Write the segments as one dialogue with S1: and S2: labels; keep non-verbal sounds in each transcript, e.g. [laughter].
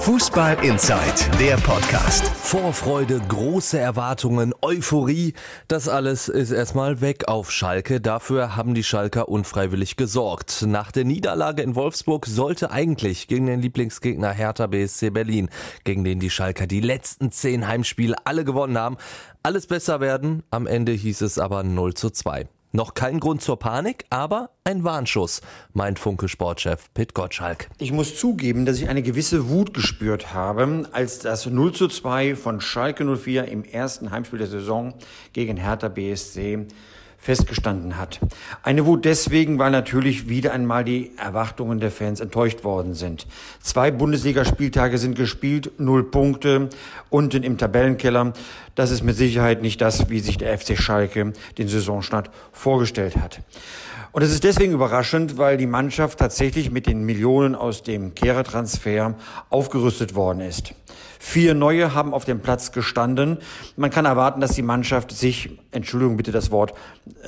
S1: Fußball Inside, der Podcast. Vorfreude, große Erwartungen, Euphorie, das alles ist erstmal weg auf Schalke. Dafür haben die Schalker unfreiwillig gesorgt. Nach der Niederlage in Wolfsburg sollte eigentlich gegen den Lieblingsgegner Hertha BSC Berlin, gegen den die Schalker die letzten zehn Heimspiele alle gewonnen haben, alles besser werden. Am Ende hieß es aber 0 zu 2. Noch kein Grund zur Panik, aber ein Warnschuss, meint Funke-Sportchef Pit Gottschalk.
S2: Ich muss zugeben, dass ich eine gewisse Wut gespürt habe, als das 0 zu 2 von Schalke 04 im ersten Heimspiel der Saison gegen Hertha BSC festgestanden hat. Eine Wut deswegen, weil natürlich wieder einmal die Erwartungen der Fans enttäuscht worden sind. Zwei Bundesligaspieltage sind gespielt, null Punkte, unten im Tabellenkeller. Das ist mit Sicherheit nicht das, wie sich der FC Schalke den Saisonstart vorgestellt hat. Und es ist deswegen überraschend, weil die Mannschaft tatsächlich mit den Millionen aus dem Kehrer-Transfer aufgerüstet worden ist. Vier neue haben auf dem Platz gestanden. Man kann erwarten, dass die Mannschaft sich, Entschuldigung bitte das Wort,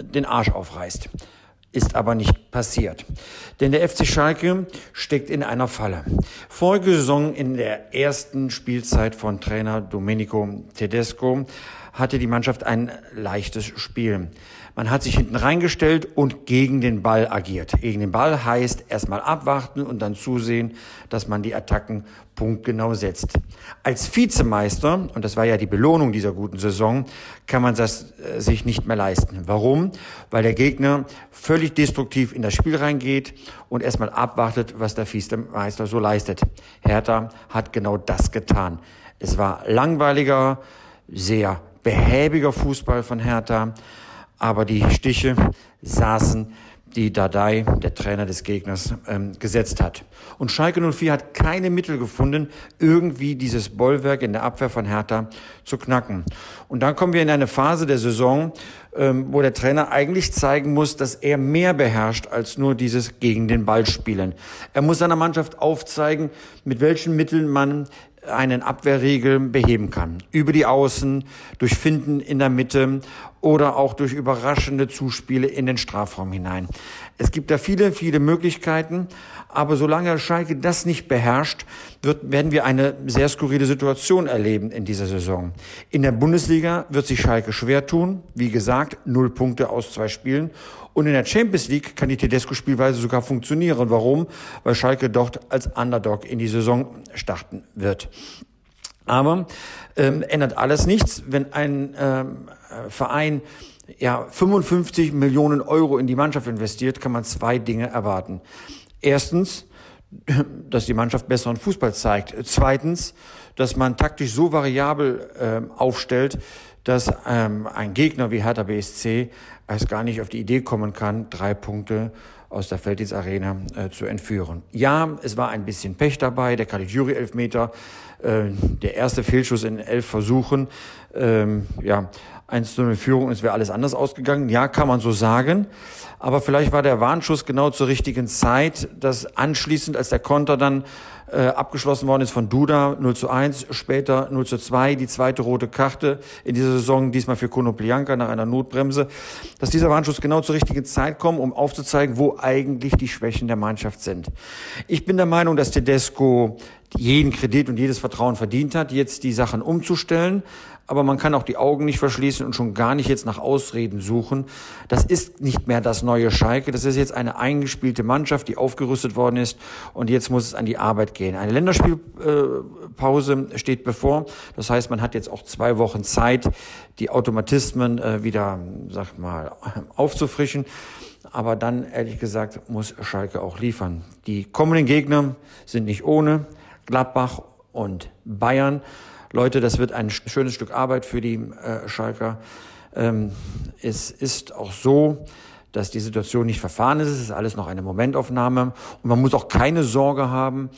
S2: den Arsch aufreißt. Ist aber nicht passiert. Denn der FC Schalke steckt in einer Falle. Vorige Saison in der ersten Spielzeit von Trainer Domenico Tedesco hatte die Mannschaft ein leichtes Spiel. Man hat sich hinten reingestellt und gegen den Ball agiert. Gegen den Ball heißt erstmal abwarten und dann zusehen, dass man die Attacken punktgenau setzt. Als Vizemeister, und das war ja die Belohnung dieser guten Saison, kann man das äh, sich nicht mehr leisten. Warum? Weil der Gegner völlig destruktiv in das Spiel reingeht und erstmal abwartet, was der Vizemeister so leistet. Hertha hat genau das getan. Es war langweiliger, sehr behäbiger Fußball von Hertha aber die Stiche saßen, die Dadai, der Trainer des Gegners, ähm, gesetzt hat. Und Schalke 04 hat keine Mittel gefunden, irgendwie dieses Bollwerk in der Abwehr von Hertha zu knacken. Und dann kommen wir in eine Phase der Saison, ähm, wo der Trainer eigentlich zeigen muss, dass er mehr beherrscht als nur dieses gegen den Ball spielen. Er muss seiner Mannschaft aufzeigen, mit welchen Mitteln man einen Abwehrriegel beheben kann. Über die Außen, durch Finden in der Mitte oder auch durch überraschende Zuspiele in den Strafraum hinein. Es gibt da viele, viele Möglichkeiten, aber solange Schalke das nicht beherrscht, wird, werden wir eine sehr skurrile Situation erleben in dieser Saison. In der Bundesliga wird sich Schalke schwer tun, wie gesagt, null Punkte aus zwei Spielen. Und in der Champions League kann die Tedesco-Spielweise sogar funktionieren. Warum? Weil Schalke dort als Underdog in die Saison starten wird. Aber ähm, ändert alles nichts, wenn ein ähm, Verein ja 55 Millionen Euro in die Mannschaft investiert, kann man zwei Dinge erwarten. Erstens, [laughs] dass die Mannschaft besseren Fußball zeigt. Zweitens, dass man taktisch so variabel äh, aufstellt, dass ähm, ein Gegner wie Hertha BSC es gar nicht auf die Idee kommen kann, drei Punkte aus der Felddienst Arena äh, zu entführen. Ja, es war ein bisschen Pech dabei, der Caligiuri Elfmeter, äh, der erste Fehlschuss in elf Versuchen, ähm, ja, 1 zu 0 Führung, es wäre alles anders ausgegangen. Ja, kann man so sagen. Aber vielleicht war der Warnschuss genau zur richtigen Zeit, dass anschließend, als der Konter dann äh, abgeschlossen worden ist von Duda 0 zu 1, später 0 zu 2, die zweite rote Karte in dieser Saison, diesmal für Konoplianka nach einer Notbremse, dass dieser Warnschuss genau zur richtigen Zeit kommt, um aufzuzeigen, wo eigentlich die Schwächen der Mannschaft sind. Ich bin der Meinung, dass Tedesco jeden Kredit und jedes Vertrauen verdient hat, jetzt die Sachen umzustellen. Aber man kann auch die Augen nicht verschließen und schon gar nicht jetzt nach Ausreden suchen. Das ist nicht mehr das neue Schalke. Das ist jetzt eine eingespielte Mannschaft, die aufgerüstet worden ist und jetzt muss es an die Arbeit gehen. Eine Länderspielpause steht bevor. Das heißt, man hat jetzt auch zwei Wochen Zeit, die Automatismen äh, wieder, sag mal, [laughs] aufzufrischen. Aber dann, ehrlich gesagt, muss Schalke auch liefern. Die kommenden Gegner sind nicht ohne. Gladbach und Bayern. Leute, das wird ein schönes Stück Arbeit für die äh, Schalker. Ähm, es ist auch so, dass die Situation nicht verfahren ist. Es ist alles noch eine Momentaufnahme. Und man muss auch keine Sorge haben,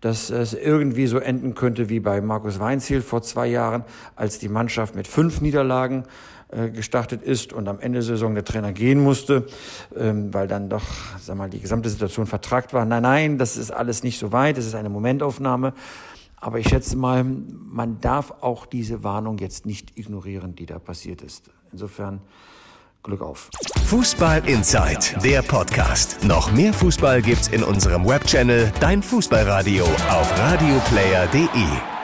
S2: dass es irgendwie so enden könnte wie bei Markus Weinziel vor zwei Jahren, als die Mannschaft mit fünf Niederlagen äh, gestartet ist und am Ende der Saison der Trainer gehen musste, ähm, weil dann doch, sag mal, die gesamte Situation vertragt war. Nein, nein, das ist alles nicht so weit. Es ist eine Momentaufnahme. Aber ich schätze mal, man darf auch diese Warnung jetzt nicht ignorieren, die da passiert ist. Insofern Glück auf.
S1: Fußball Inside, der Podcast. Noch mehr Fußball gibt's in unserem Webchannel Dein Fußballradio auf radioplayer.de.